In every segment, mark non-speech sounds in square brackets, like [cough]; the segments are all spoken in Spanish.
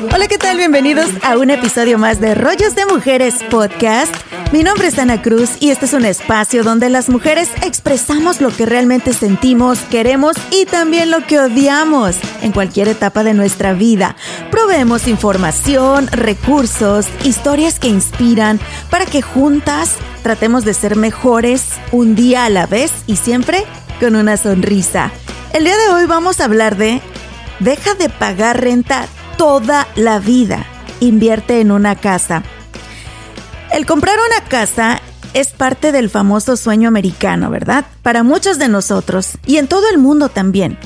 Hola, ¿qué tal? Bienvenidos a un episodio más de Rollos de Mujeres Podcast. Mi nombre es Ana Cruz y este es un espacio donde las mujeres expresamos lo que realmente sentimos, queremos y también lo que odiamos en cualquier etapa de nuestra vida. Proveemos información, recursos, historias que inspiran para que juntas tratemos de ser mejores un día a la vez y siempre con una sonrisa. El día de hoy vamos a hablar de Deja de pagar renta toda la vida. Invierte en una casa. El comprar una casa es parte del famoso sueño americano, ¿verdad? Para muchos de nosotros y en todo el mundo también.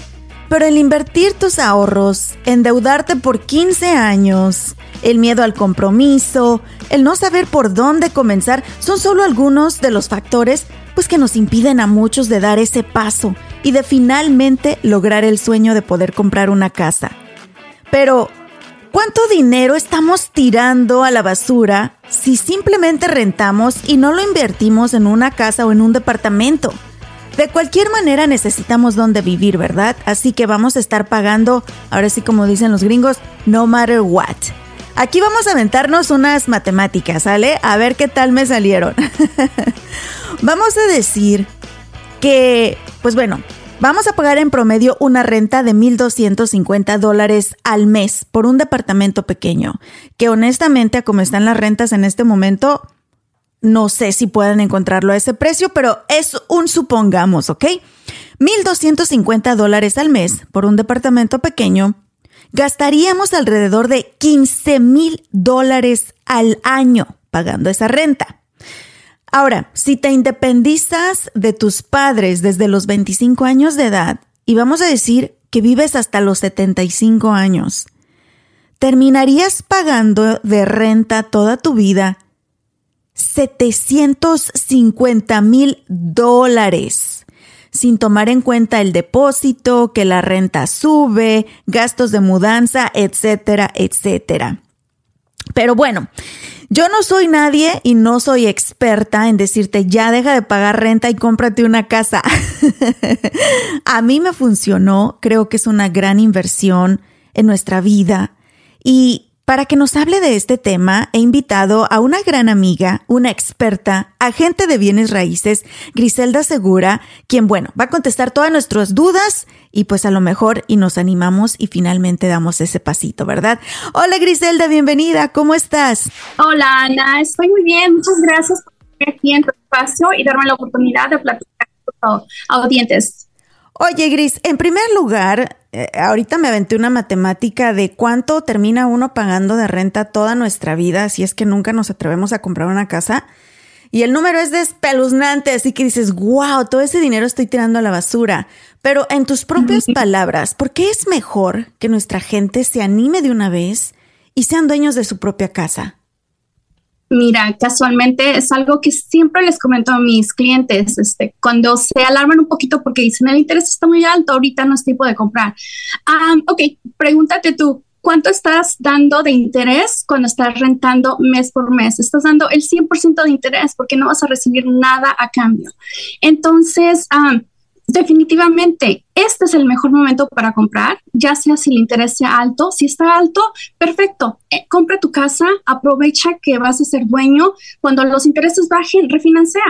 Pero el invertir tus ahorros, endeudarte por 15 años, el miedo al compromiso, el no saber por dónde comenzar, son solo algunos de los factores pues que nos impiden a muchos de dar ese paso y de finalmente lograr el sueño de poder comprar una casa. Pero ¿Cuánto dinero estamos tirando a la basura si simplemente rentamos y no lo invertimos en una casa o en un departamento? De cualquier manera necesitamos dónde vivir, ¿verdad? Así que vamos a estar pagando, ahora sí como dicen los gringos, no matter what. Aquí vamos a aventarnos unas matemáticas, ¿sale? A ver qué tal me salieron. [laughs] vamos a decir que, pues bueno, Vamos a pagar en promedio una renta de 1.250 dólares al mes por un departamento pequeño, que honestamente a como están las rentas en este momento, no sé si pueden encontrarlo a ese precio, pero es un supongamos, ¿ok? 1.250 dólares al mes por un departamento pequeño, gastaríamos alrededor de 15 mil dólares al año pagando esa renta. Ahora, si te independizas de tus padres desde los 25 años de edad, y vamos a decir que vives hasta los 75 años, terminarías pagando de renta toda tu vida 750 mil dólares, sin tomar en cuenta el depósito, que la renta sube, gastos de mudanza, etcétera, etcétera. Pero bueno, yo no soy nadie y no soy experta en decirte ya deja de pagar renta y cómprate una casa. [laughs] a mí me funcionó, creo que es una gran inversión en nuestra vida y para que nos hable de este tema, he invitado a una gran amiga, una experta, agente de bienes raíces, Griselda Segura, quien, bueno, va a contestar todas nuestras dudas y pues a lo mejor y nos animamos y finalmente damos ese pasito, ¿verdad? Hola Griselda, bienvenida, ¿cómo estás? Hola Ana, estoy muy bien, muchas gracias por estar aquí en tu espacio y darme la oportunidad de platicar con audientes. Oye, Gris, en primer lugar, eh, ahorita me aventé una matemática de cuánto termina uno pagando de renta toda nuestra vida si es que nunca nos atrevemos a comprar una casa. Y el número es despeluznante, así que dices, wow, todo ese dinero estoy tirando a la basura. Pero en tus propias palabras, ¿por qué es mejor que nuestra gente se anime de una vez y sean dueños de su propia casa? Mira, casualmente es algo que siempre les comento a mis clientes, este, cuando se alarman un poquito porque dicen el interés está muy alto, ahorita no es tiempo de comprar. ok, pregúntate tú, ¿cuánto estás dando de interés cuando estás rentando mes por mes? Estás dando el 100% de interés porque no vas a recibir nada a cambio. Entonces, definitivamente este es el mejor momento para comprar, ya sea si el interés sea alto. Si está alto, perfecto. Eh, compra tu casa, aprovecha que vas a ser dueño. Cuando los intereses bajen, refinancia.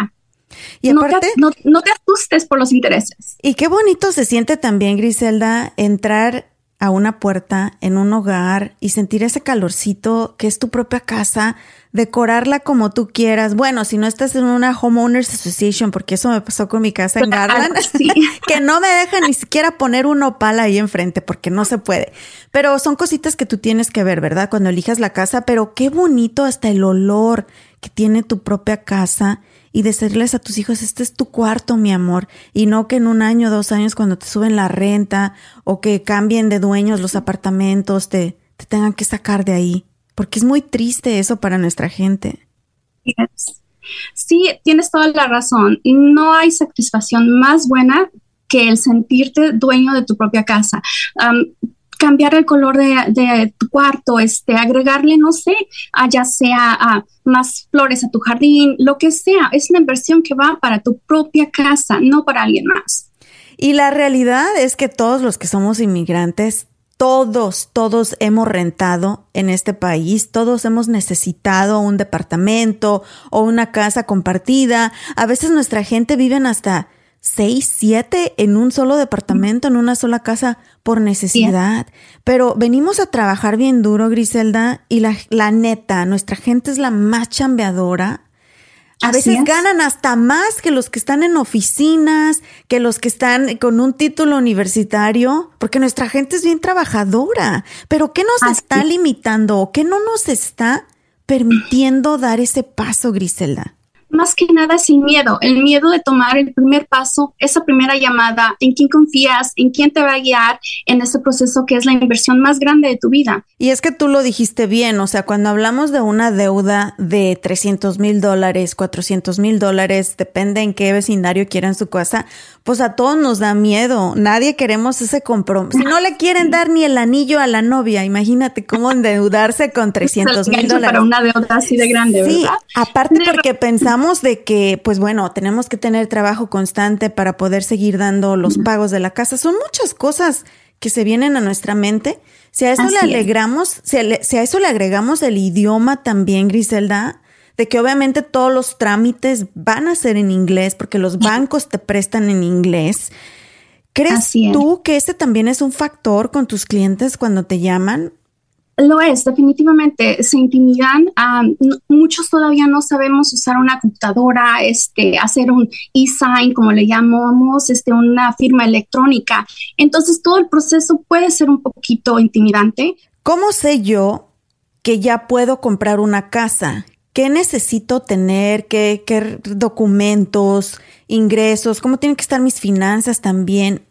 Y aparte, no te, no te asustes por los intereses. Y qué bonito se siente también, Griselda, entrar a una puerta en un hogar y sentir ese calorcito que es tu propia casa, decorarla como tú quieras. Bueno, si no estás en una homeowners association, porque eso me pasó con mi casa en Garland, [laughs] que no me dejan ni siquiera poner un opal ahí enfrente porque no se puede. Pero son cositas que tú tienes que ver, ¿verdad? Cuando elijas la casa, pero qué bonito hasta el olor que tiene tu propia casa y decirles a tus hijos, este es tu cuarto, mi amor, y no que en un año, dos años, cuando te suben la renta o que cambien de dueños los apartamentos, te, te tengan que sacar de ahí, porque es muy triste eso para nuestra gente. Sí, tienes toda la razón. No hay satisfacción más buena que el sentirte dueño de tu propia casa cambiar el color de, tu cuarto, este, agregarle, no sé, ya sea más flores a tu jardín, lo que sea. Es una inversión que va para tu propia casa, no para alguien más. Y la realidad es que todos los que somos inmigrantes, todos, todos hemos rentado en este país, todos hemos necesitado un departamento o una casa compartida. A veces nuestra gente vive hasta seis, siete en un solo departamento, en una sola casa por necesidad. Pero venimos a trabajar bien duro, Griselda, y la, la neta, nuestra gente es la más chambeadora. A veces ganan hasta más que los que están en oficinas, que los que están con un título universitario, porque nuestra gente es bien trabajadora. Pero ¿qué nos está limitando o qué no nos está permitiendo dar ese paso, Griselda? Más que nada el miedo, el miedo de tomar el primer paso, esa primera llamada, en quién confías, en quién te va a guiar en ese proceso que es la inversión más grande de tu vida. Y es que tú lo dijiste bien, o sea, cuando hablamos de una deuda de 300 mil dólares, 400 mil dólares, depende en qué vecindario quieran su casa, pues a todos nos da miedo, nadie queremos ese compromiso. Si no le quieren dar ni el anillo a la novia, imagínate cómo endeudarse con [laughs] 300 mil dólares. Para una deuda así de grande, sí, aparte porque pensamos de que, pues bueno, tenemos que tener trabajo constante para poder seguir dando los pagos de la casa. Son muchas cosas que se vienen a nuestra mente. Si a eso le alegramos, si a, eso le agregamos el idioma también, Griselda, de que obviamente todos los trámites van a ser en inglés porque los bancos te prestan en inglés. ¿Crees tú que este también es un factor con tus clientes cuando te llaman? Lo es, definitivamente. Se intimidan. muchos todavía no sabemos usar una computadora, este, hacer un e-sign, como le llamamos, este, una firma electrónica. Entonces, todo el proceso puede ser un poquito intimidante. ¿Cómo sé yo que ya puedo comprar una casa? ¿Qué necesito tener? ¿Qué, documentos, ingresos? ¿Cómo tienen que estar mis finanzas también?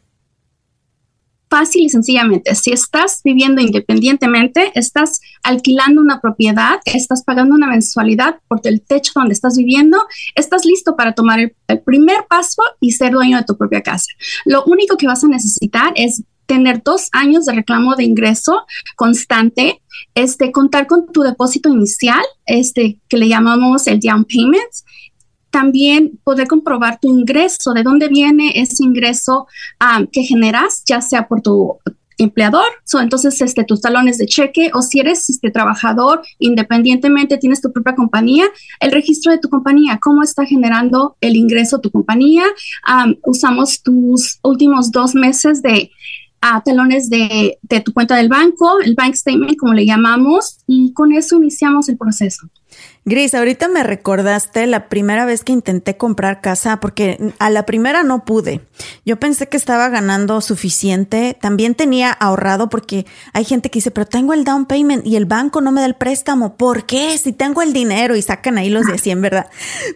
fácil y sencillamente, si estás viviendo independientemente, estás alquilando una propiedad, estás pagando una mensualidad por el techo donde estás viviendo, estás listo para tomar el, primer paso y ser dueño de tu propia casa. Lo único que vas a necesitar es tener dos años de reclamo de ingreso constante, este, contar con tu depósito inicial, este, que le llamamos el down payment, también poder comprobar tu ingreso, de dónde viene ese ingreso um, que generas, ya sea por tu empleador, entonces este, tus talones de cheque o si eres este, trabajador independientemente, tienes tu propia compañía, el registro de tu compañía, cómo está generando el ingreso tu compañía. Um, usamos tus últimos dos meses de uh, talones de, de tu cuenta del banco, el bank statement, como le llamamos, y con eso iniciamos el proceso. Gris, ahorita me recordaste la primera vez que intenté comprar casa porque a la primera no pude. Yo pensé que estaba ganando suficiente. También tenía ahorrado porque hay gente que dice, pero tengo el down payment y el banco no me da el préstamo. ¿Por qué? Si tengo el dinero y sacan ahí los de 100, ¿verdad?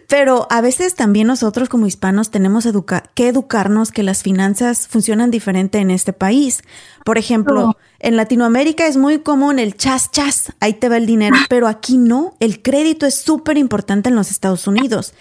Pero a veces también nosotros como hispanos tenemos que educarnos que las finanzas funcionan diferente en este país. Por ejemplo, en Latinoamérica es muy común el chas chas, ahí te va el dinero, [laughs] pero aquí no, el crédito es súper importante en los Estados Unidos.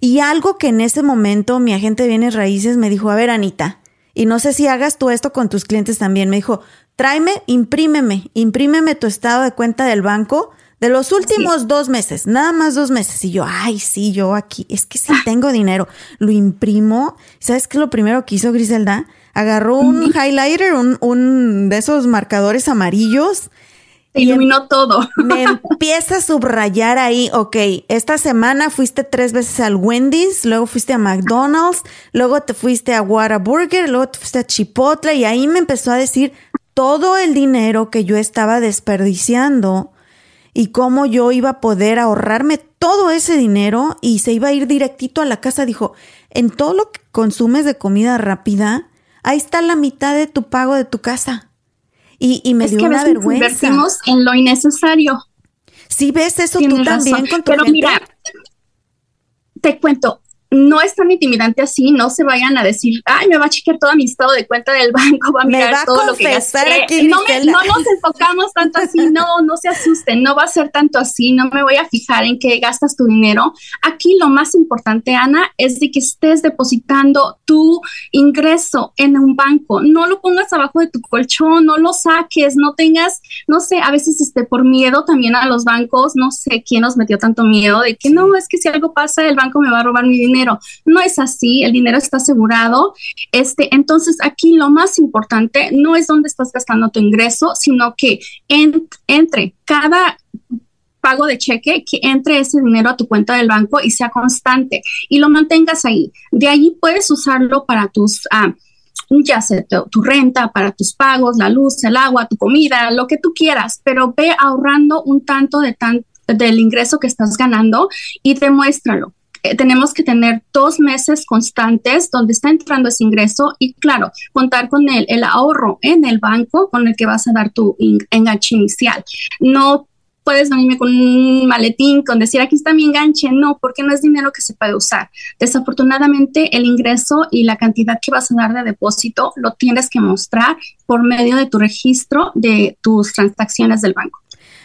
Y algo que en ese momento mi agente de bienes raíces me dijo, a ver Anita, y no sé si hagas tú esto con tus clientes también, me dijo, tráeme, imprímeme, imprímeme tu estado de cuenta del banco de los últimos dos meses, nada más dos meses. Y yo, ay, sí, yo aquí, es que sí tengo dinero, lo imprimo. ¿Sabes qué es lo primero que hizo Griselda? Agarró un highlighter, un, un, de esos marcadores amarillos. Iluminó todo. [laughs] Me empieza a subrayar ahí, ok, esta semana fuiste tres veces al Wendy's, luego fuiste a McDonald's, luego te fuiste a Whataburger, luego te fuiste a Chipotle y ahí me empezó a decir todo el dinero que yo estaba desperdiciando y cómo yo iba a poder ahorrarme todo ese dinero y se iba a ir directito a la casa. Dijo, en todo lo que consumes de comida rápida, ahí está la mitad de tu pago de tu casa. Y, me dio una vergüenza. Invertimos en lo innecesario. Sí, ves eso tú también con tu Pero mira, te cuento, no es tan intimidante así, no se vayan a decir, ay, me va a chequear todo mi estado de cuenta del banco, va a mirar todo lo que gasté. no, no nos enfocamos tanto así, [laughs] no, no se asusten, no va a ser tanto así, no me voy a fijar en qué gastas tu dinero. Aquí lo más importante, Ana, es de que estés depositando tu ingreso en un banco, no lo pongas abajo de tu colchón, no lo saques, no tengas, no sé, a veces este, por miedo también a los bancos, no sé quién nos metió tanto miedo de que no, es que si algo pasa, el banco me va a robar mi dinero no es así, el dinero está asegurado. Este, entonces, aquí lo más importante no es dónde estás gastando tu ingreso, sino que entre cada pago de cheque, que entre ese dinero a tu cuenta del banco y sea constante y lo mantengas ahí. De ahí puedes usarlo para tus... Ah, ya sea tu, renta, para tus pagos, la luz, el agua, tu comida, lo que tú quieras, pero ve ahorrando un tanto de tan, del ingreso que estás ganando y demuéstralo. Eh, tenemos que tener dos meses constantes donde está entrando ese ingreso y claro, contar con el, ahorro en el banco con el que vas a dar tu enganche inicial. No puedes venirme con un maletín con decir aquí está mi enganche, no, porque no es dinero que se puede usar. Desafortunadamente el ingreso y la cantidad que vas a dar de depósito lo tienes que mostrar por medio de tu registro de tus transacciones del banco.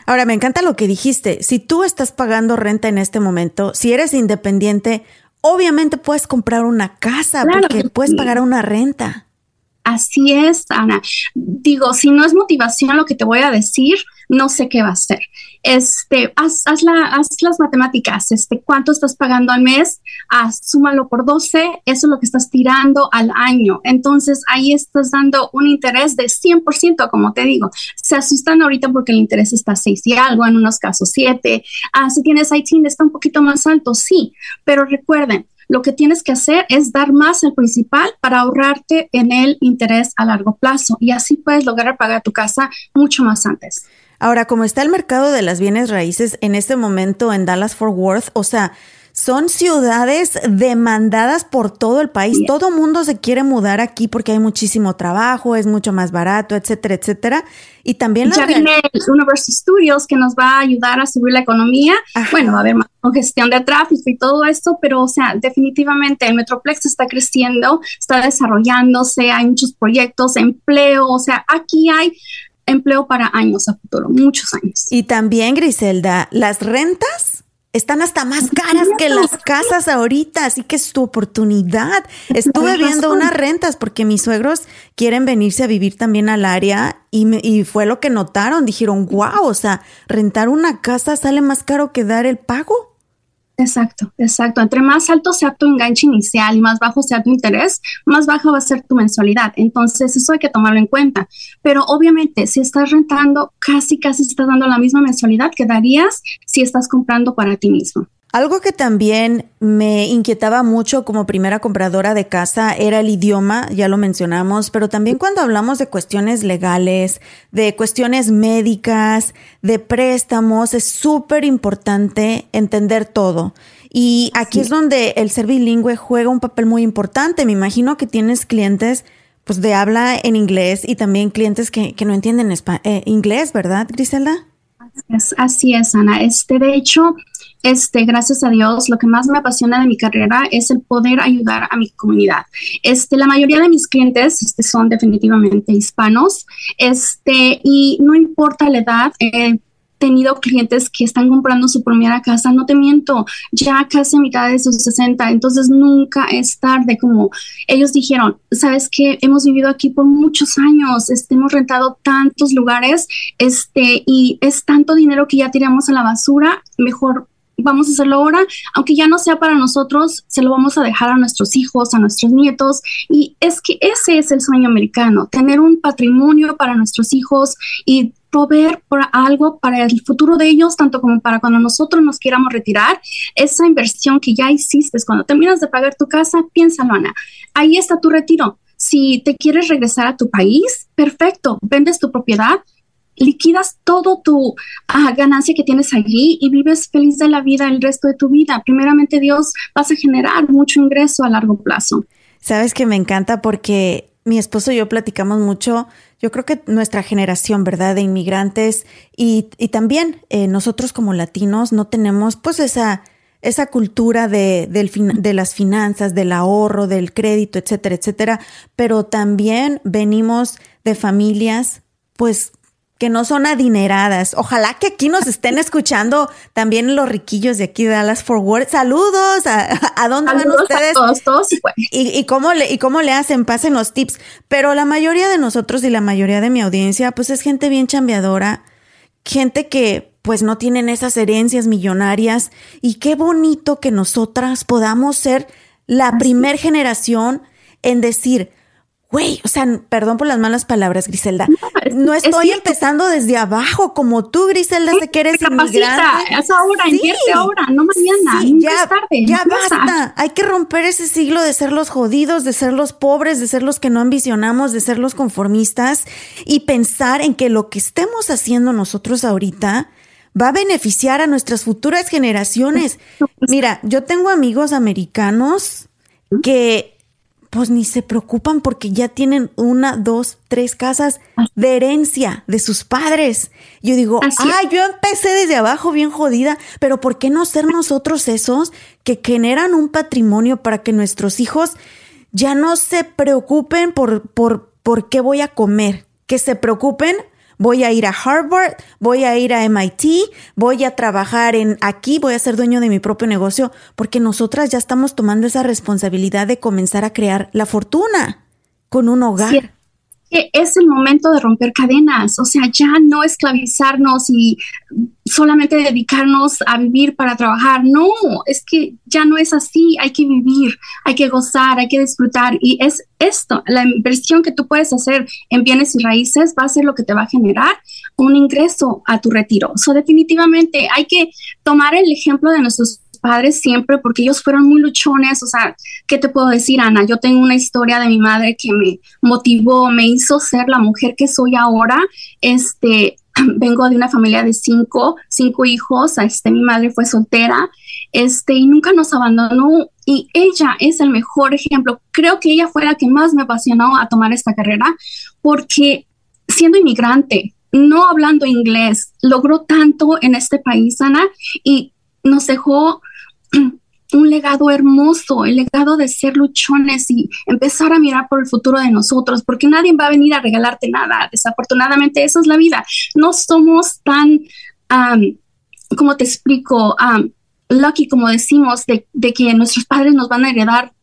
Ahora, me encanta lo que dijiste. Si tú estás pagando renta en este momento, si eres independiente, obviamente puedes comprar una casa porque puedes pagar una renta. Así es, Ana. Digo, si no es motivación lo que te voy a decir, no sé qué va a ser. Este, haz, haz, las matemáticas, este, cuánto estás pagando al mes, haz, súmalo por 12, eso es lo que estás tirando al año. Entonces ahí estás dando un interés de 100%, como te digo. Se asustan ahorita porque el interés está 6 y algo, en unos casos 7. Ah, si tienes ITIN está un poquito más alto, sí, pero recuerden, lo que tienes que hacer es dar más al principal para ahorrarte en el interés a largo plazo y así puedes lograr pagar tu casa mucho más antes. Ahora, como está el mercado de las bienes raíces en este momento en Dallas Fort Worth, o sea, son ciudades demandadas por todo el país. Todo mundo se quiere mudar aquí porque hay muchísimo trabajo, es mucho más barato, etcétera, etcétera. Y también ya viene Universal Studios que nos va a ayudar a subir la economía. Bueno, va a haber más congestión de tráfico y todo esto, pero o sea, definitivamente el Metroplex está creciendo, está desarrollándose, hay muchos proyectos, empleo, o sea, aquí hay empleo para años a futuro, muchos años. Y también, Griselda, las rentas están hasta más caras que las casas ahorita, así que es tu oportunidad. Estuve viendo unas rentas porque mis suegros quieren venirse a vivir también al área y, y fue lo que notaron. Dijeron, wow, o sea, rentar una casa sale más caro que dar el pago. Exacto, exacto. Entre más alto sea tu enganche inicial y más bajo sea tu interés, más baja va a ser tu mensualidad. Entonces, eso hay que tomarlo en cuenta. Pero obviamente, si estás rentando, casi, casi estás dando la misma mensualidad que darías si estás comprando para ti mismo. Algo que también me inquietaba mucho como primera compradora de casa era el idioma, ya lo mencionamos, pero también cuando hablamos de cuestiones legales, de cuestiones médicas, de préstamos, es súper importante entender todo. Y aquí es donde el ser bilingüe juega un papel muy importante. Me imagino que tienes clientes pues de habla en inglés y también clientes que, no entienden eh, inglés, ¿verdad, Griselda? así es, Ana. Este, de hecho, este, gracias a Dios, lo que más me apasiona de mi carrera es el poder ayudar a mi comunidad. Este, la mayoría de mis clientes este, son definitivamente hispanos, este, y no importa la edad, he tenido clientes que están comprando su primera casa, no te miento, ya casi a mitad de sus 60, entonces nunca es tarde, como ellos dijeron, sabes que hemos vivido aquí por muchos años, este, hemos rentado tantos lugares, este, y es tanto dinero que ya tiramos a la basura, mejor vamos a hacerlo ahora, aunque ya no sea para nosotros, se lo vamos a dejar a nuestros hijos, a nuestros nietos. Y es que ese es el sueño americano, tener un patrimonio para nuestros hijos y proveer por algo para el futuro de ellos, tanto como para cuando nosotros nos quieramos retirar, esa inversión que ya hiciste, cuando terminas de pagar tu casa, piénsalo, Ana, ahí está tu retiro. Si te quieres regresar a tu país, perfecto, vendes tu propiedad, liquidas todo tu ah, ganancia que tienes allí y vives feliz de la vida el resto de tu vida. Primeramente, Dios, vas a generar mucho ingreso a largo plazo. Sabes que me encanta porque mi esposo y yo platicamos mucho, yo creo que nuestra generación, ¿verdad? De inmigrantes y, también eh, nosotros como latinos no tenemos pues esa, esa cultura de, de las finanzas, del ahorro, del crédito, etcétera, etcétera, pero también venimos de familias pues que no son adineradas. Ojalá que aquí nos estén [laughs] escuchando también los riquillos de aquí de Dallas Forward. Saludos. ¿A, dónde van ustedes? todos, ¿Y, y, cómo le, ¿Y cómo le hacen? Pasen los tips. Pero la mayoría de nosotros y la mayoría de mi audiencia, pues es gente bien chambeadora, gente que pues no tienen esas herencias millonarias. Y qué bonito que nosotras podamos ser la primer generación en decir, Güey, o sea, perdón por las malas palabras, Griselda. No, estoy empezando desde abajo como tú, Griselda, sé que eres inmigrante. Es ahora, invierte ahora, no mañana. ya, es tarde. Ya basta. Hay que romper ese siglo de ser los jodidos, de ser los pobres, de ser los que no ambicionamos, de ser los conformistas y pensar en que lo que estemos haciendo nosotros ahorita va a beneficiar a nuestras futuras generaciones. Mira, yo tengo amigos americanos que pues ni se preocupan porque ya tienen una, dos, tres casas de herencia de sus padres. Yo digo, ah, yo empecé desde abajo bien jodida, pero ¿por qué no ser nosotros esos que generan un patrimonio para que nuestros hijos ya no se preocupen por, por, por qué voy a comer? Que se preocupen voy a ir a Harvard, voy a ir a MIT, voy a trabajar en aquí, voy a ser dueño de mi propio negocio, porque nosotras ya estamos tomando esa responsabilidad de comenzar a crear la fortuna con un hogar. Es el momento de romper cadenas, o sea, ya no esclavizarnos y solamente dedicarnos a vivir para trabajar. No, es que ya no es así, hay que vivir, hay que gozar, hay que disfrutar y es esto, la inversión que tú puedes hacer en bienes y raíces va a ser lo que te va a generar un ingreso a tu retiro. So, definitivamente hay que tomar el ejemplo de nuestros padres siempre porque ellos fueron muy luchones, o sea, ¿qué te puedo decir, Ana? Yo tengo una historia de mi madre que me motivó, me hizo ser la mujer que soy ahora. Este, [clears throat] vengo de una familia de cinco, cinco hijos, este, mi madre fue soltera, este, y nunca nos abandonó, y ella es el mejor ejemplo. Creo que ella fue la que más me apasionó a tomar esta carrera, porque siendo inmigrante, no hablando inglés, logró tanto en este país, Ana, y nos dejó [clears throat] un legado hermoso, el legado de ser luchones y empezar a mirar por el futuro de nosotros, porque nadie va a venir a regalarte nada. Desafortunadamente, esa es la vida. No somos tan, como te explico, lucky, como decimos, de, de, que nuestros padres nos van a heredar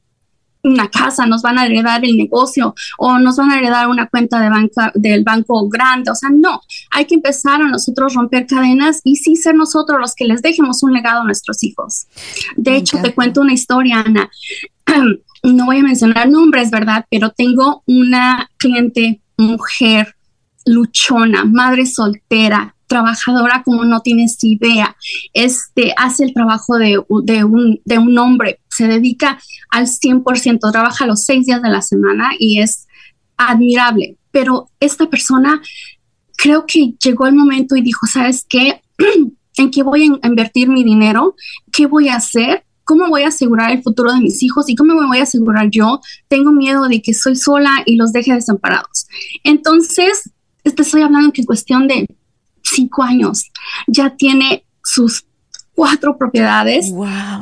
una casa, nos van a heredar el negocio o nos van a heredar una cuenta de banca, del banco grande. O sea, no, hay que empezar a nosotros romper cadenas y sí ser nosotros los que les dejemos un legado a nuestros hijos. De hecho, te cuento una historia, Ana. [clears throat] No voy a mencionar nombres, ¿verdad? Pero tengo una cliente mujer luchona, madre soltera, trabajadora como no tienes idea. Este hace el trabajo de, un, de un hombre, se dedica al 100%, trabaja los seis días de la semana y es admirable. Pero esta persona creo que llegó el momento y dijo, ¿sabes qué? [clears throat] ¿En qué voy a invertir mi dinero? ¿Qué voy a hacer? ¿Cómo voy a asegurar el futuro de mis hijos y cómo me voy a asegurar yo? Tengo miedo de que soy sola y los deje desamparados. Entonces, te estoy hablando que en cuestión de cinco años. Ya tiene sus cuatro propiedades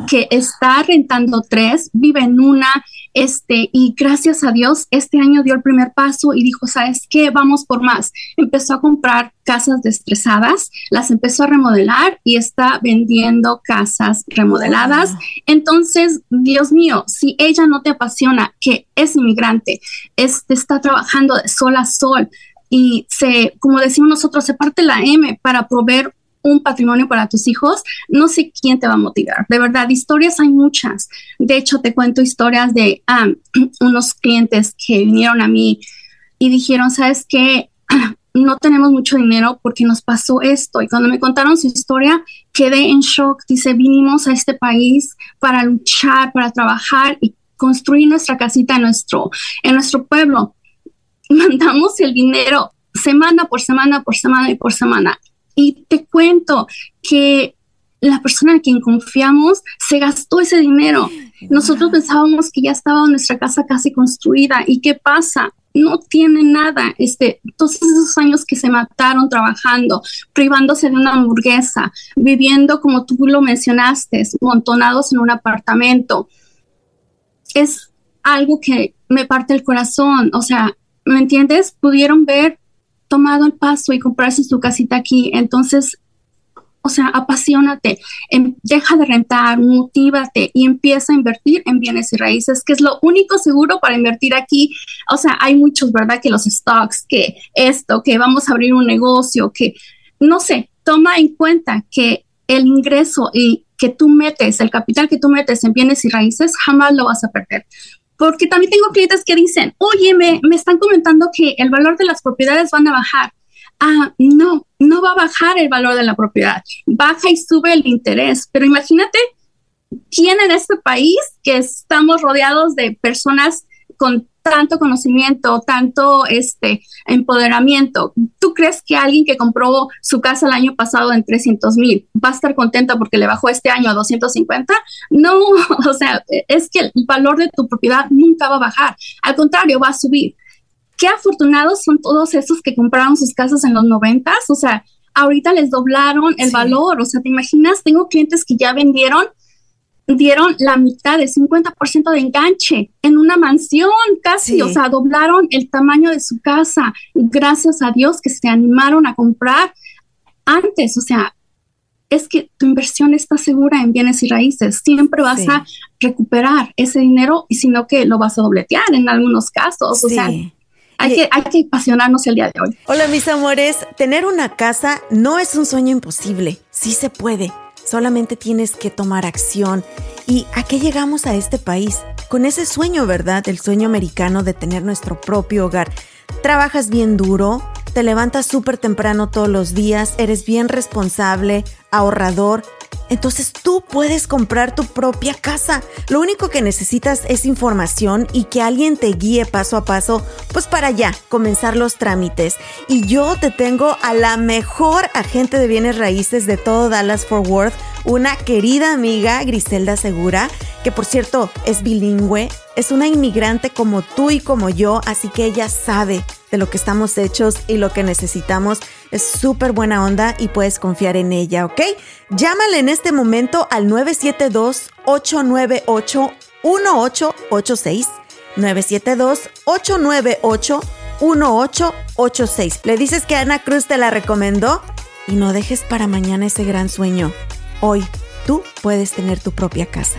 que está rentando tres, vive en una, este, y gracias a Dios, este año dio el primer paso y dijo, ¿sabes qué? Vamos por más. Empezó a comprar casas destrezadas, las empezó a remodelar y está vendiendo casas remodeladas. Entonces, Dios mío, si ella no te apasiona, que es inmigrante, este, está trabajando de sol a sol, y se, como decimos nosotros, se parte la M para proveer un patrimonio para tus hijos, no sé quién te va a motivar. De verdad, historias hay muchas. De hecho, te cuento historias de [clears throat] unos clientes que vinieron a mí y dijeron, ¿sabes qué? [clears throat] No tenemos mucho dinero porque nos pasó esto. Y cuando me contaron su historia, quedé en shock. Dice, vinimos a este país para luchar, para trabajar y construir nuestra casita en nuestro, en nuestro pueblo [laughs] mandamos el dinero semana por semana, por semana y por semana. Y te cuento que la persona en quien confiamos se gastó ese dinero. Nosotros pensábamos que ya estaba nuestra casa casi construida. ¿Y qué pasa? No tiene nada. Este, todos esos años que se mataron trabajando, privándose de una hamburguesa, viviendo como tú lo mencionaste, montonados en un apartamento. Es algo que me parte el corazón. O sea, ¿me entiendes? Pudieron ver tomado el paso y comprarse su casita aquí. Entonces, o sea, apasionate, em, deja de rentar, motívate y empieza a invertir en bienes y raíces, que es lo único seguro para invertir aquí. O sea, hay muchos, ¿verdad? Que los stocks, que esto, que vamos a abrir un negocio, que no sé, toma en cuenta que el ingreso y que tú metes, el capital que tú metes en bienes y raíces, jamás lo vas a perder. Porque también tengo clientes que dicen, oye, me, me están comentando que el valor de las propiedades van a bajar ah, no, no va a bajar el valor de la propiedad, baja y sube el interés, pero imagínate quién en este país que estamos rodeados de personas con tanto conocimiento, tanto este empoderamiento. ¿Tú crees que alguien que compró su casa el año pasado en 300 mil va a estar contenta porque le bajó este año a 250? No, [laughs] o sea, es que el valor de tu propiedad nunca va a bajar. Al contrario, va a subir qué afortunados son todos esos que compraron sus casas en los noventas, o sea, ahorita les doblaron el valor, o sea, te imaginas, tengo clientes que ya vendieron, dieron la mitad de 50% de enganche en una mansión casi, o sea, doblaron el tamaño de su casa, gracias a Dios que se animaron a comprar antes, o sea, es que tu inversión está segura en bienes y raíces. Siempre vas a recuperar ese dinero y sino que lo vas a dobletear en algunos casos. O sea, hay que, hay que apasionarnos el día de hoy. Hola mis amores, tener una casa no es un sueño imposible, sí se puede, solamente tienes que tomar acción. ¿Y a qué llegamos a este país? Con ese sueño, ¿verdad? El sueño americano de tener nuestro propio hogar. Trabajas bien duro, te levantas súper temprano todos los días, eres bien responsable, ahorrador, entonces tú puedes comprar tu propia casa. Lo único que necesitas es información y que alguien te guíe paso a paso, pues para ya comenzar los trámites. Y yo te tengo a la mejor agente de bienes raíces de todo Dallas Fort Worth, una querida amiga, Griselda Segura, que por cierto es bilingüe, es una inmigrante como tú y como yo, así que ella sabe de lo que estamos hechos y lo que necesitamos. Es súper buena onda y puedes confiar en ella, ¿ok? Llámale en este momento al 972-898-1886. 972-898-1886. Le dices que Ana Cruz te la recomendó y no dejes para mañana ese gran sueño. Hoy tú puedes tener tu propia casa.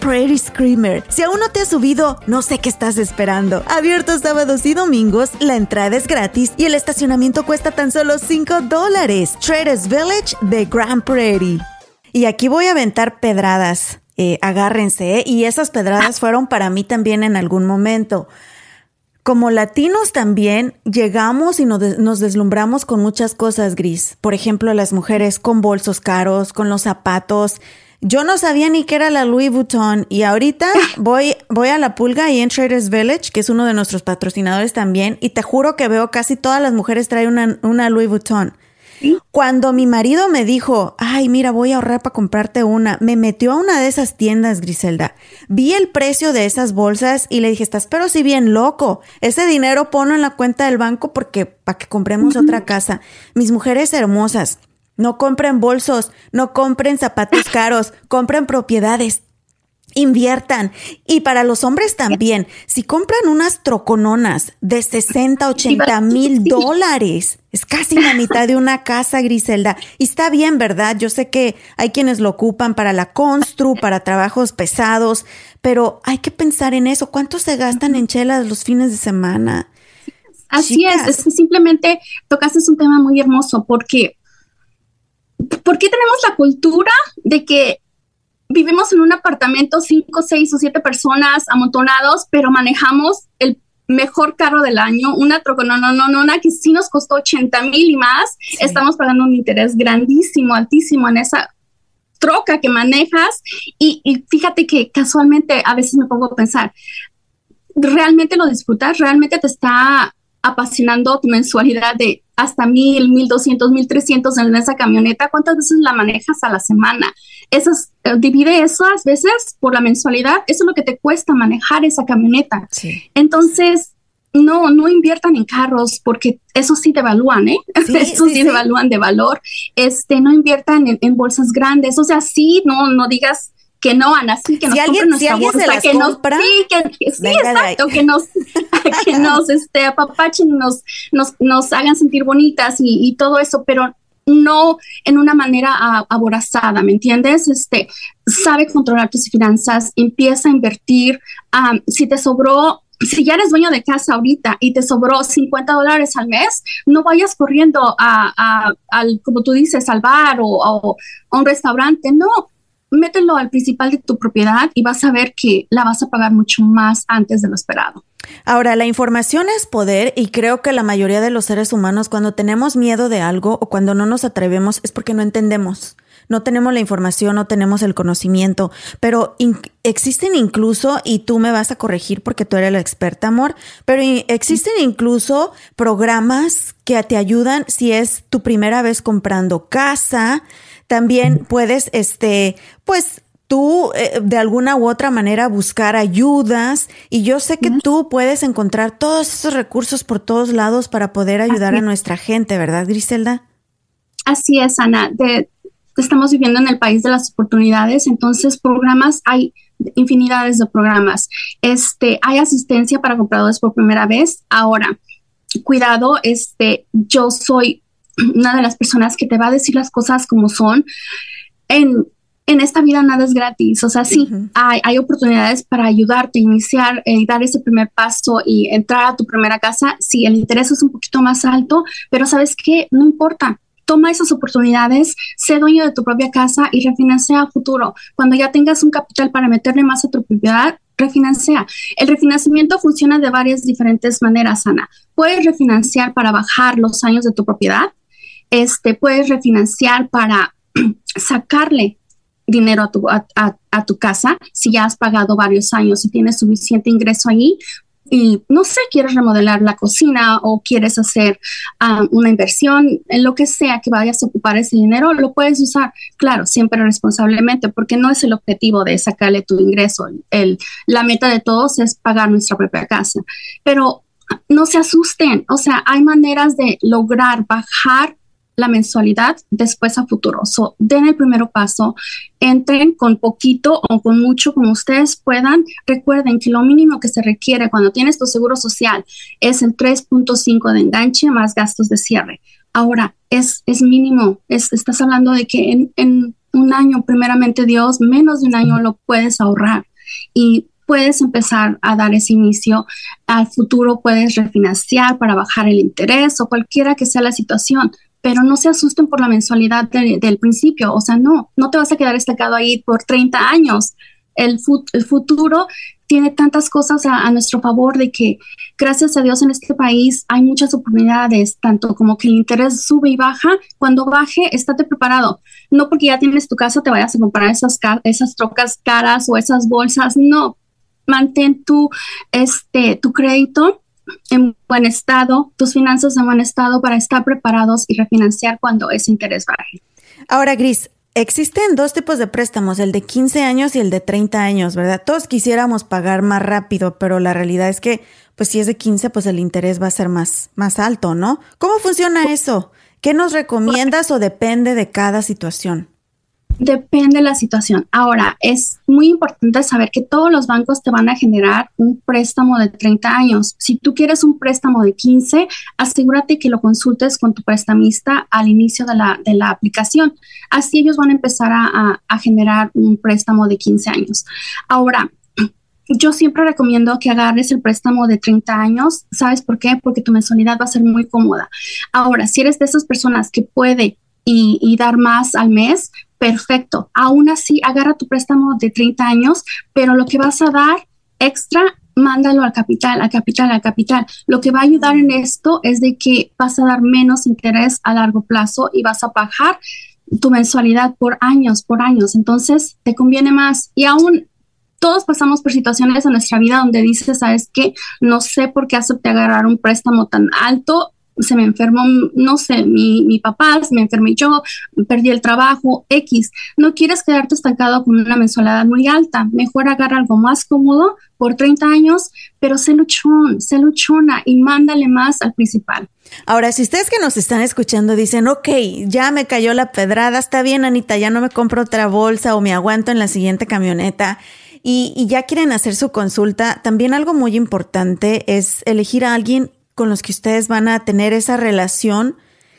Prairie Screamer. Si aún no te has subido, no sé qué estás esperando. Abierto sábados y domingos, la entrada es gratis y el estacionamiento cuesta tan solo 5 dólares. Traders Village de Grand Prairie. Y aquí voy a aventar pedradas. Eh, agárrense, ¿eh? y esas pedradas fueron para mí también en algún momento. Como latinos también llegamos y nos, deslumbramos con muchas cosas gris. Por ejemplo, las mujeres con bolsos caros, con los zapatos Yo no sabía ni qué era la Louis Vuitton y ahorita [laughs] voy, voy a la pulga y en Traders Village, que es uno de nuestros patrocinadores también, y te juro que veo casi todas las mujeres traen una, una Louis Vuitton. Cuando mi marido me dijo, ay, mira, voy a ahorrar para comprarte una, me metió a una de esas tiendas, Griselda. Vi el precio de esas bolsas y le dije, estás pero si bien loco, ese dinero ponlo en la cuenta del banco porque para que compremos otra casa. Mis mujeres hermosas, no compren bolsos, no compren zapatos [laughs] caros, compren propiedades. Inviertan. Y para los hombres también, si compran unas trocononas de 60, 80 mil dólares, es casi la mitad de una casa, Griselda. Y está bien, ¿verdad? Yo sé que hay quienes lo ocupan para la constru, para trabajos pesados, pero hay que pensar en eso. ¿Cuánto se gastan en chelas los fines de semana? Así es, es que simplemente tocaste un tema muy hermoso porque ¿por qué tenemos la cultura de que vivimos en un apartamento, cinco, seis o siete personas amontonados, pero manejamos el mejor carro del año, una troca, no, no, no, no, una que sí nos costó 80 mil y más, estamos pagando un interés grandísimo, altísimo en esa troca que manejas. Y, y, fíjate que casualmente a veces me pongo a pensar, ¿realmente lo disfrutas? ¿Realmente te está apasionando tu mensualidad de hasta mil, mil doscientos, mil trescientos en esa camioneta, ¿cuántas veces la manejas a la semana? Esas, eh, divide esas veces por la mensualidad, eso es lo que te cuesta manejar esa camioneta. Entonces, no, no inviertan en carros porque eso sí te evalúan, ¿eh? [laughs] eso sí, te evalúan de valor. Este, no inviertan en, en, bolsas grandes, o sea, sí, no, no digas que no, Ana, sí, que nos alguien, nuestra bolsa, que compra, nos, sí, que, sí exacto, que nos, [laughs] que nos, este, apapachen, nos, nos, nos hagan sentir bonitas y, y todo eso, pero no en una manera aborazada, ¿me entiendes? Este, sabe controlar tus finanzas, empieza a invertir. si te sobró, si ya eres dueño de casa ahorita y te sobró 50 dólares al mes, no vayas corriendo a, al, como tú dices, al bar o a un restaurante. No, mételo al principal de tu propiedad y vas a ver que la vas a pagar mucho más antes de lo esperado. Ahora, la información es poder y creo que la mayoría de los seres humanos cuando tenemos miedo de algo o cuando no nos atrevemos es porque no entendemos. No tenemos la información, no tenemos el conocimiento, pero existen incluso, y tú me vas a corregir porque tú eres la experta, amor, pero existen incluso programas que te ayudan si es tu primera vez comprando casa, también puedes, este, pues tú eh, de alguna u otra manera buscar ayudas y yo sé que tú puedes encontrar todos esos recursos por todos lados para poder ayudar a nuestra gente, ¿verdad, Griselda? Así es, Ana. De, estamos viviendo en el país de las oportunidades, entonces programas hay infinidades de programas. Este, hay asistencia para compradores por primera vez. Ahora, cuidado, este, yo soy una de las personas que te va a decir las cosas como son. En, en esta vida nada es gratis, o sea, sí, hay, hay, oportunidades para ayudarte a iniciar y eh, dar ese primer paso y entrar a tu primera casa. Sí, el interés es un poquito más alto, pero sabes qué, no importa. Toma esas oportunidades, sé dueño de tu propia casa y refinancia a futuro. Cuando ya tengas un capital para meterle más a tu propiedad, refinancia. El refinanciamiento funciona de varias diferentes maneras, Ana. Puedes refinanciar para bajar los años de tu propiedad, este, puedes refinanciar para [clears throat] sacarle dinero a tu, a, tu casa si ya has pagado varios años y tienes suficiente ingreso ahí y no sé, quieres remodelar la cocina o quieres hacer ah, una inversión, en lo que sea que vayas a ocupar ese dinero, lo puedes usar, claro, siempre responsablemente, porque no es el objetivo de sacarle tu ingreso. El, la meta de todos es pagar nuestra propia casa. Pero no se asusten, o sea, hay maneras de lograr bajar la mensualidad después a futuro. So, den el primer paso, entren con poquito o con mucho como ustedes puedan. Recuerden que lo mínimo que se requiere cuando tienes tu seguro social es el 3.5 de enganche más gastos de cierre. Ahora, es, es mínimo, es, estás hablando de que en, en un año, primeramente Dios, menos de un año lo puedes ahorrar y puedes empezar a dar ese inicio. Al futuro puedes refinanciar para bajar el interés o cualquiera que sea la situación pero no se asusten por la mensualidad del principio, o sea, no, no te vas a quedar estancado ahí por 30 años. El, el futuro tiene tantas cosas a, nuestro favor de que gracias a Dios en este país hay muchas oportunidades, tanto como que el interés sube y baja. Cuando baje, estate preparado. No porque ya tienes tu casa te vayas a comprar esas, esas trocas caras o esas bolsas. No, mantén tu, este, tu crédito en buen estado, tus finanzas en buen estado para estar preparados y refinanciar cuando ese interés baje. Ahora, Gris, existen dos tipos de préstamos, el de 15 años y el de 30 años, ¿verdad? Todos quisiéramos pagar más rápido, pero la realidad es que, pues si es de 15, pues el interés va a ser más, más alto, ¿no? ¿Cómo funciona eso? ¿Qué nos recomiendas o depende de cada situación? Depende de la situación. Ahora, es muy importante saber que todos los bancos te van a generar un préstamo de 30 años. Si tú quieres un préstamo de 15, asegúrate que lo consultes con tu prestamista al inicio de la, de la aplicación. Así ellos van a empezar a, a generar un préstamo de 15 años. Ahora, yo siempre recomiendo que agarres el préstamo de 30 años. ¿Sabes por qué? Porque tu mensualidad va a ser muy cómoda. Ahora, si eres de esas personas que puede y, y, dar más al mes, perfecto. Aún así, agarra tu préstamo de 30 años, pero lo que vas a dar extra, mándalo al capital, al capital, al capital. Lo que va a ayudar en esto es de que vas a dar menos interés a largo plazo y vas a bajar tu mensualidad por años, por años. Entonces, te conviene más. Y aún todos pasamos por situaciones en nuestra vida donde dices, sabes que no sé por qué acepté agarrar un préstamo tan alto se me enfermó, no sé, mi, mi papá, se me enfermé yo, perdí el trabajo, X. No quieres quedarte estancado con una mensualidad muy alta. Mejor agarra algo más cómodo por 30 años, pero sé luchón, sé luchona y mándale más al principal. Ahora, si ustedes que nos están escuchando dicen, ok, ya me cayó la pedrada, está bien, Anita, ya no me compro otra bolsa o me aguanto en la siguiente camioneta. Y, y ya quieren hacer su consulta, también algo muy importante es elegir a alguien con los que ustedes van a tener esa relación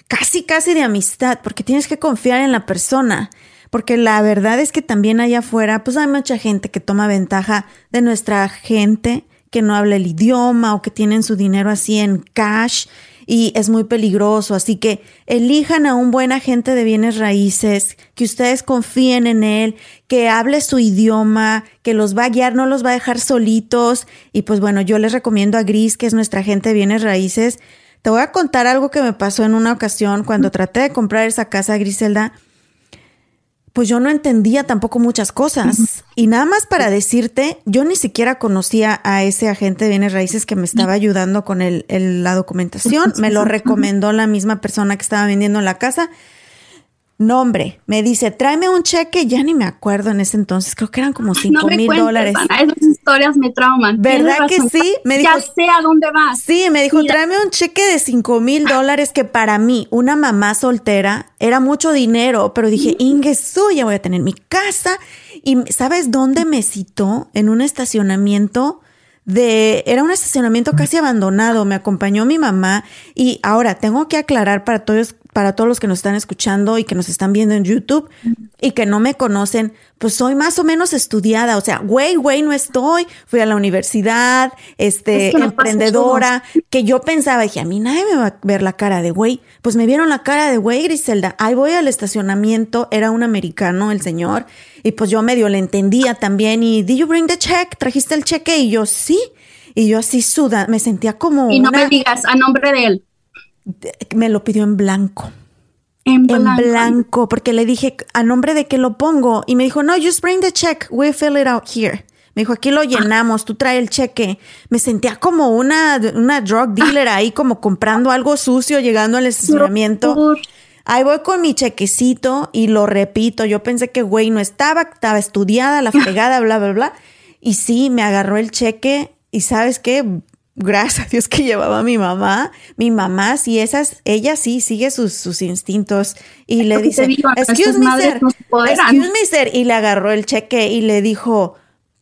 casi, casi de amistad, porque tienes que confiar en la persona. Porque la verdad es que también allá afuera, pues hay mucha gente que toma ventaja de nuestra gente que no habla el idioma o que tienen su dinero así en cash y es muy peligroso. Así que elijan a un buen agente de bienes raíces, que ustedes confíen en él, que hable su idioma, que los va a guiar, no los va a dejar solitos. Y pues bueno, yo les recomiendo a Gris, que es nuestra agente de bienes raíces. Te voy a contar algo que me pasó en una ocasión cuando traté de comprar esa casa, Griselda pues yo no entendía tampoco muchas cosas. Y nada más para decirte, yo ni siquiera conocía a ese agente de bienes raíces que me estaba ayudando con el, la documentación. [laughs] Me lo recomendó la misma persona que estaba vendiendo la casa. Nombre, me dice, tráeme un cheque, ya ni me acuerdo en ese entonces, creo que eran como cinco mil dólares. esas historias me trauman. ¿Verdad que sí? Me dijo, ya sé a dónde vas. Sí, me dijo, tráeme un cheque de cinco mil dólares que para mí, una mamá soltera, era mucho dinero, pero dije, Inge, ya voy a tener mi casa. Y ¿sabes dónde me citó? En un estacionamiento de, era un estacionamiento casi abandonado, me acompañó mi mamá y ahora tengo que aclarar para todos, para todos los que nos están escuchando y que nos están viendo en YouTube y que no me conocen, pues soy más o menos estudiada, o sea, güey, güey, no estoy, fui a la universidad, este, emprendedora, que yo pensaba, dije, a mí nadie me va a ver la cara de güey, pues me vieron la cara de güey, Griselda, ahí voy al estacionamiento, era un americano el señor, y pues yo medio le entendía también, y, ¿did you bring the check? ¿Trajiste el cheque? Y yo, sí, y yo así suda, me sentía como... Y no me digas a nombre de él me lo pidió en blanco. En blanco. porque le dije, ¿a nombre de qué lo pongo? Y me dijo, no, just bring the check, we fill it out here. Me dijo, aquí lo llenamos, tú trae el cheque. Me sentía como una, una drug dealer ahí, como comprando algo sucio, llegando al estacionamiento. Ahí voy con mi chequecito y lo repito. Yo pensé que güey no estaba, estaba estudiada, la fregada, bla, bla, bla. Y sí, me agarró el cheque y sabes qué, gracias a Dios que llevaba a mi mamá. Mi mamá, sí, esas, ella sí sigue sus, sus instintos y le dice, excuse me, sir, excuse me, sir, y le agarró el cheque y le dijo,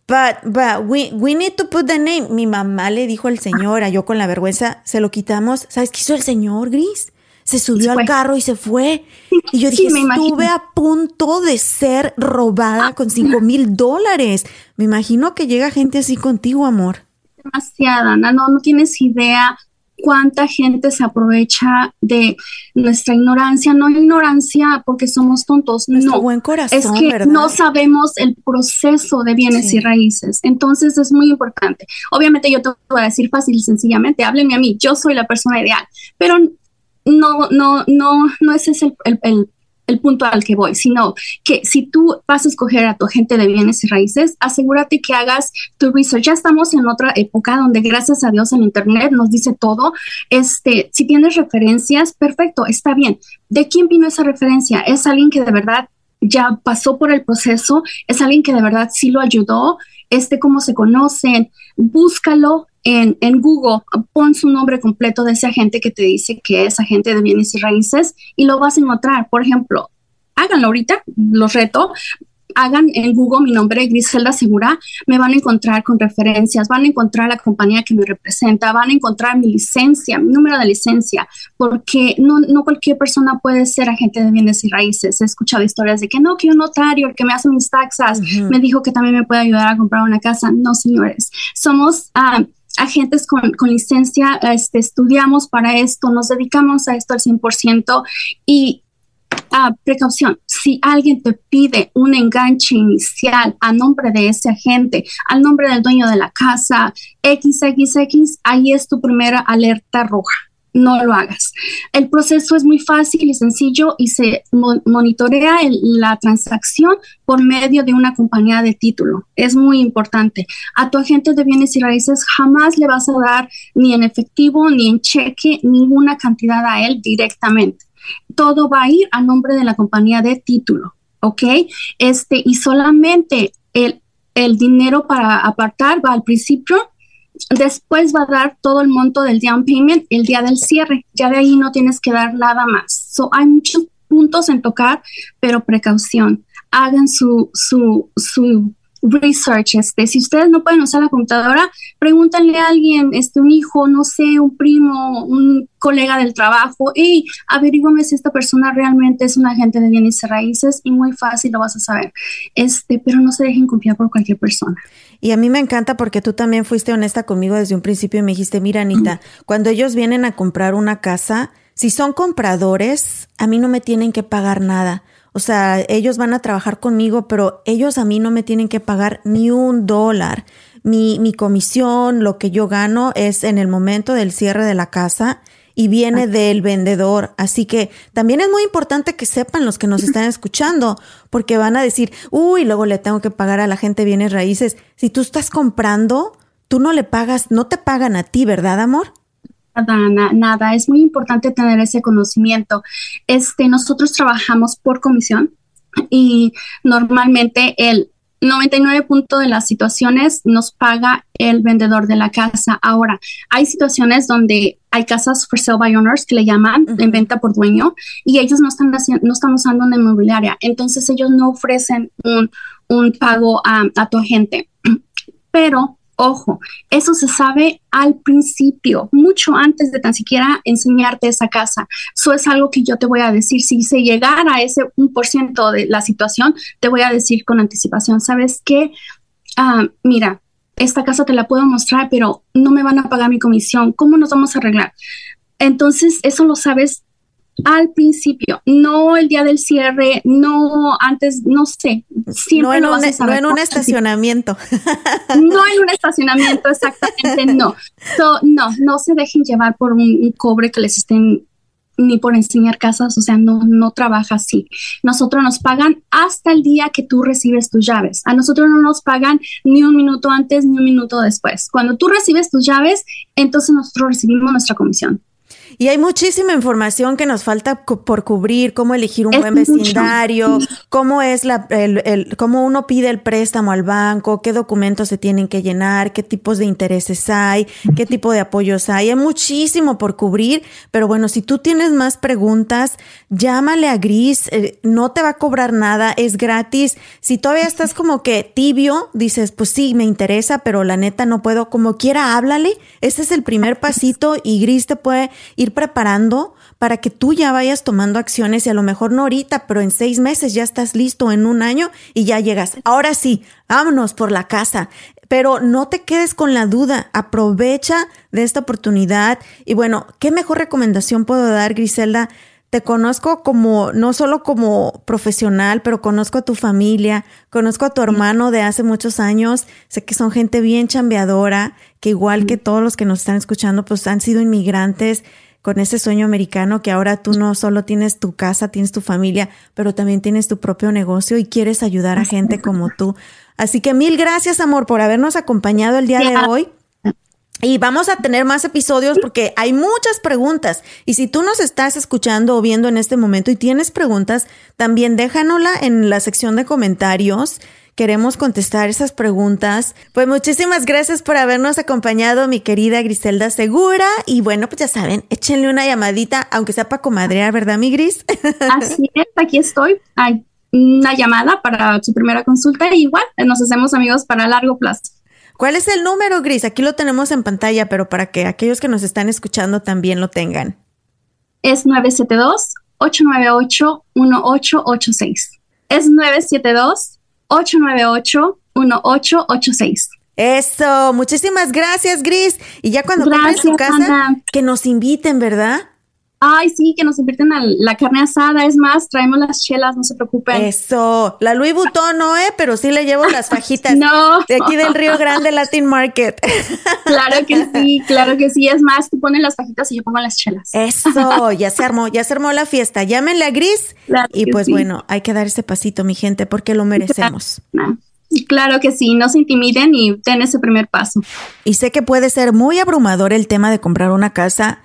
but, but, we, we need to put the name. Mi mamá le dijo al señor, a yo con la vergüenza, se lo quitamos. ¿Sabes qué hizo el señor, Gris? Se subió al carro y se fue. Y yo dije, estuve a punto de ser robada con cinco mil dólares. Me imagino que llega gente así contigo, amor demasiada, no, no tienes idea. cuánta gente se aprovecha de nuestra ignorancia, no ignorancia porque somos tontos, no, buen corazón, es que no sabemos el proceso de bienes y raíces. Entonces es muy importante. Obviamente yo te voy a decir fácil y sencillamente, háblenme a mí, yo soy la persona ideal, pero no, no, no, no ese es el, el el punto al que voy, sino que si tú vas a escoger a tu agente de bienes y raíces, asegúrate que hagas tu research. Ya estamos en otra época donde gracias a Dios el Internet nos dice todo. Este, si tienes referencias, perfecto, está bien. ¿De quién vino esa referencia? ¿Es alguien que de verdad ya pasó por el proceso? ¿Es alguien que de verdad sí lo ayudó? Este, cómo se conocen, búscalo, en, en, Google, pon su nombre completo de ese agente que te dice que es agente de bienes y raíces y lo vas a encontrar. Por ejemplo, háganlo ahorita, los reto. Hagan en Google mi nombre, Griselda Segura, me van a encontrar con referencias, van a encontrar la compañía que me representa, van a encontrar mi licencia, mi número de licencia, porque no, no cualquier persona puede ser agente de bienes y raíces. He escuchado historias de que no, que un notario, el que me hace mis taxas, me dijo que también me puede ayudar a comprar una casa. No, señores, somos... Uh, agentes con, licencia, este, estudiamos para esto, nos dedicamos a esto al 100% y a precaución, si alguien te pide un enganche inicial a nombre de ese agente, al nombre del dueño de la casa, XXX, ahí es tu primera alerta roja no lo hagas. El proceso es muy fácil y sencillo y se monitorea la transacción por medio de una compañía de título. Es muy importante. A tu agente de bienes y raíces jamás le vas a dar ni en efectivo ni en cheque ninguna cantidad a él directamente. Todo va a ir a nombre de la compañía de título, ¿ok? Este, y solamente el, el dinero para apartar va al principio Después va a dar todo el monto del down payment el día del cierre. Ya de ahí no tienes que dar nada más. So, hay muchos puntos en tocar, pero precaución. Hagan su, su, su research. Este, si ustedes no pueden usar la computadora, pregúntenle a alguien, este, un hijo, no sé, un primo, un colega del trabajo, y averígame si esta persona realmente es un agente de bienes y raíces y muy fácil lo vas a saber. Este, pero no se dejen confiar por cualquier persona. Y a mí me encanta porque tú también fuiste honesta conmigo desde un principio y me dijiste, mira Anita, [clears throat] cuando ellos vienen a comprar una casa, si son compradores, a mí no me tienen que pagar nada. O sea, ellos van a trabajar conmigo, pero ellos a mí no me tienen que pagar ni un dólar. Mi, mi comisión, lo que yo gano es en el momento del cierre de la casa y viene del vendedor. Así que también es muy importante que sepan los que nos están [laughs] escuchando, porque van a decir, uy, luego le tengo que pagar a la gente bienes raíces. Si tú estás comprando, tú no le pagas, no te pagan a ti, ¿verdad, amor? Nada, nada, es muy importante tener ese conocimiento. Este, nosotros trabajamos por comisión y normalmente el 99 de las situaciones nos paga el vendedor de la casa. Ahora, hay situaciones donde hay casas for sale by owners que le llaman en venta por dueño y ellos no están no están usando una inmobiliaria. Entonces ellos no ofrecen un, un pago a, a tu agente. [clears throat] Pero Ojo, eso se sabe al principio, mucho antes de tan siquiera enseñarte esa casa. Eso es algo que yo te voy a decir. Si se llegara a ese un por ciento de la situación, te voy a decir con anticipación, ¿sabes qué? Ah, mira, esta casa te la puedo mostrar, pero no me van a pagar mi comisión. ¿Cómo nos vamos a arreglar? Entonces, eso lo sabes al principio, no el día del cierre, no antes, no sé, siempre no en, un, no en un estacionamiento. No en un estacionamiento, exactamente, no. no, no se dejen llevar por un, cobre que les estén ni por enseñar casas, o sea, no, no trabaja así. Nosotros nos pagan hasta el día que tú recibes tus llaves. A nosotros no nos pagan ni un minuto antes ni un minuto después. Cuando tú recibes tus llaves, entonces nosotros recibimos nuestra comisión. Y hay muchísima información que nos falta por cubrir, cómo elegir un buen vecindario, cómo es la, el, el, cómo uno pide el préstamo al banco, qué documentos se tienen que llenar, qué tipos de intereses hay, qué tipo de apoyos hay. Hay muchísimo por cubrir, pero bueno, si tú tienes más preguntas, llámale a Gris, eh, no te va a cobrar nada, es gratis. Si todavía estás como que tibio, dices, pues sí, me interesa, pero la neta no puedo, como quiera, háblale. Ese es el primer pasito y Gris te puede ir preparando para que tú ya vayas tomando acciones y a lo mejor no ahorita, pero en seis meses ya estás listo, en un año y ya llegas. Ahora sí, vámonos por la casa. pero no te quedes con la duda, aprovecha de esta oportunidad y bueno, ¿qué mejor recomendación puedo dar, Griselda? Te conozco como, no solo como profesional, pero conozco a tu familia, conozco a tu hermano de hace muchos años, sé que son gente bien chambeadora, que igual que todos los que nos están escuchando, pues han sido inmigrantes con ese sueño americano que ahora tú no solo tienes tu casa, tienes tu familia, pero también tienes tu propio negocio y quieres ayudar a gente como tú. Así que mil gracias, amor, por habernos acompañado el día de hoy. Y vamos a tener más episodios porque hay muchas preguntas. Y si tú nos estás escuchando o viendo en este momento y tienes preguntas, también déjanosla en la sección de comentarios. Queremos contestar esas preguntas. Pues muchísimas gracias por habernos acompañado, mi querida Griselda Segura. Y bueno, pues ya saben, échenle una llamadita, aunque sea para comadrear, ¿verdad, mi Gris? [laughs] Así es, aquí estoy. Hay una llamada para su primera consulta y igual nos hacemos amigos para largo plazo. ¿Cuál es el número, Gris? Aquí lo tenemos en pantalla, pero para que aquellos que nos están escuchando también lo tengan. Es 972-898-1886. Es 972-898-1886. Eso, muchísimas gracias, Gris. Y ya cuando compren su casa, que nos inviten, ¿verdad? Ay, sí, que nos inviten a la carne asada. Es más, traemos las chelas, no se preocupen. Eso. La Louis Vuitton no, ¿eh? Pero sí le llevo las [laughs] fajitas. no. De aquí del Río Grande [laughs] Latin Market. claro que sí, claro que sí. Es más, tú pones las fajitas y yo pongo las chelas. Eso, ya se armó, ya se armó la fiesta. Llámenle a Gris. y pues bueno, hay que dar ese pasito, mi gente, porque lo merecemos. Claro que sí, no se intimiden y den ese primer paso. Y sé que puede ser muy abrumador el tema de comprar una casa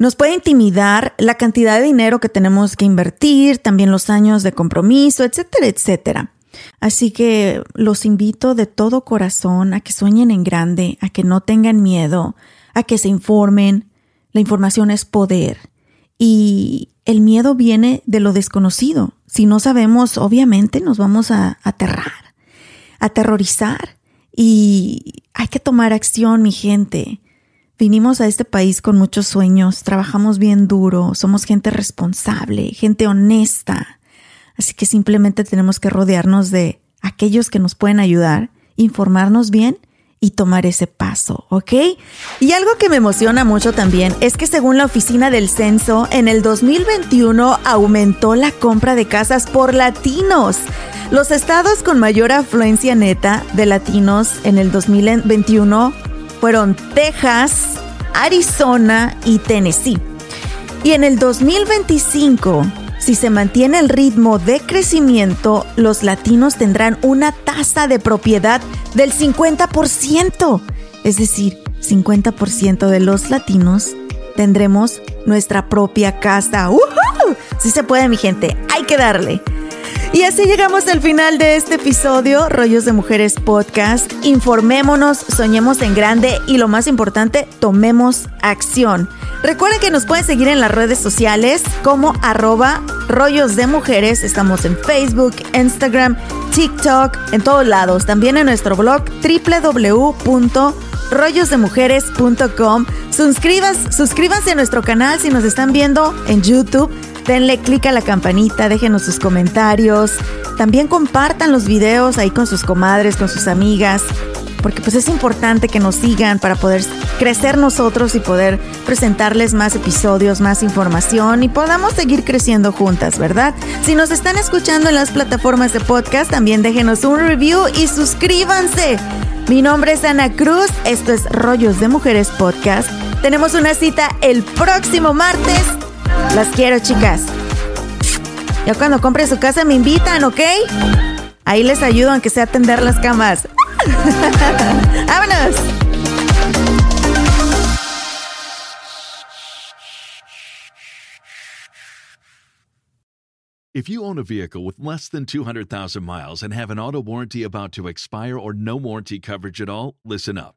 nos puede intimidar la cantidad de dinero que tenemos que invertir, también los años de compromiso, etcétera, etcétera. Así que los invito de todo corazón a que sueñen en grande, a que no tengan miedo, a que se informen. La información es poder. Y el miedo viene de lo desconocido. Si no sabemos, obviamente nos vamos a aterrar, aterrorizar. Y hay que tomar acción, mi gente. Vinimos a este país con muchos sueños, trabajamos bien duro, somos gente responsable, gente honesta. Así que simplemente tenemos que rodearnos de aquellos que nos pueden ayudar, informarnos bien y tomar ese paso, ¿ok? Y algo que me emociona mucho también es que según la oficina del censo, en el 2021 aumentó la compra de casas por latinos. Los estados con mayor afluencia neta de latinos en el 2021 fueron Texas, Arizona y Tennessee. Y en el 2025, si se mantiene el ritmo de crecimiento, los latinos tendrán una tasa de propiedad del 50%. Es decir, 50% de los latinos tendremos nuestra propia casa. ¡Woohoo! Sí se puede, mi gente. Hay que darle. Y así llegamos al final de este episodio, Rollos de Mujeres Podcast. Informémonos, soñemos en grande y lo más importante, tomemos acción. Recuerden que nos pueden seguir en las redes sociales como arroba rollos de mujeres. Estamos en Facebook, Instagram, TikTok, en todos lados. También en nuestro blog www.rollosdemujeres.com. Suscríbanse, suscríbanse a nuestro canal si nos están viendo en YouTube denle clic a la campanita, déjenos sus comentarios. También compartan los videos ahí con sus comadres, con sus amigas, porque pues es importante que nos sigan para poder crecer nosotros y poder presentarles más episodios, más información y podamos seguir creciendo juntas, ¿verdad? Si nos están escuchando en las plataformas de podcast, también déjenos un review y suscríbanse. Mi nombre es Ana Cruz, esto es Rollos de Mujeres Podcast. Tenemos una cita el próximo martes las quiero, chicas. Ya cuando compre su casa me invitan, ¿ok? Ahí les ayudo aunque sea a atender las camas. [laughs] ¡Vámonos! If you own a vehicle with less than 200,000 miles and have an auto warranty about to expire or no warranty coverage at all, listen up.